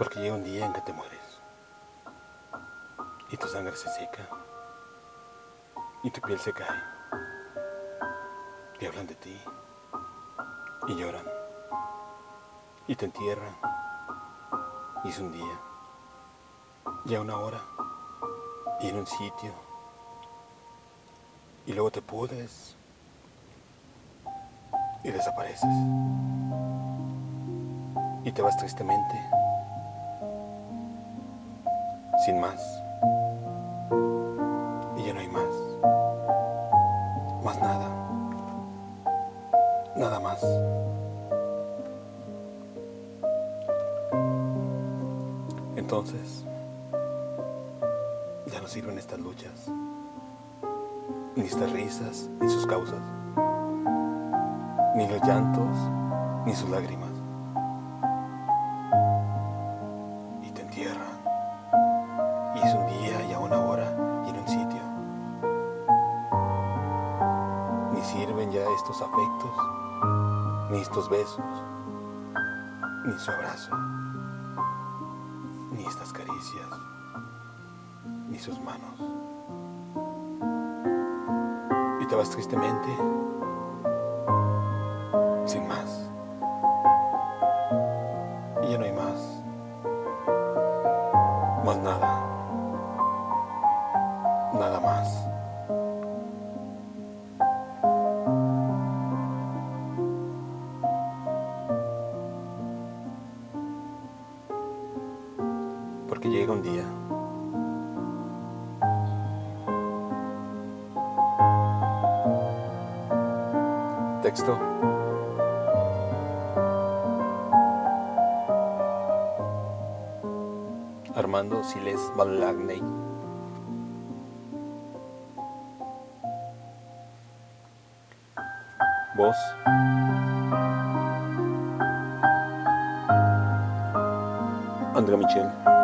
Porque llega un día en que te mueres. Y tu sangre se seca. Y tu piel se cae. Y hablan de ti. Y lloran. Y te entierran. Y es un día. Y a una hora. Y en un sitio. Y luego te pudres. Y desapareces. Y te vas tristemente. Sin más. Y ya no hay más. Más nada. Nada más. Entonces, ya no sirven estas luchas, ni estas risas, ni sus causas, ni los llantos, ni sus lágrimas. Y te entierran. Afectos, ni estos besos, ni su abrazo, ni estas caricias, ni sus manos. Y te vas tristemente, sin más. Y ya no hay más, más nada, nada más. Porque llega un día Texto. Armando Siles Balagney. Voz. Andrea Michel.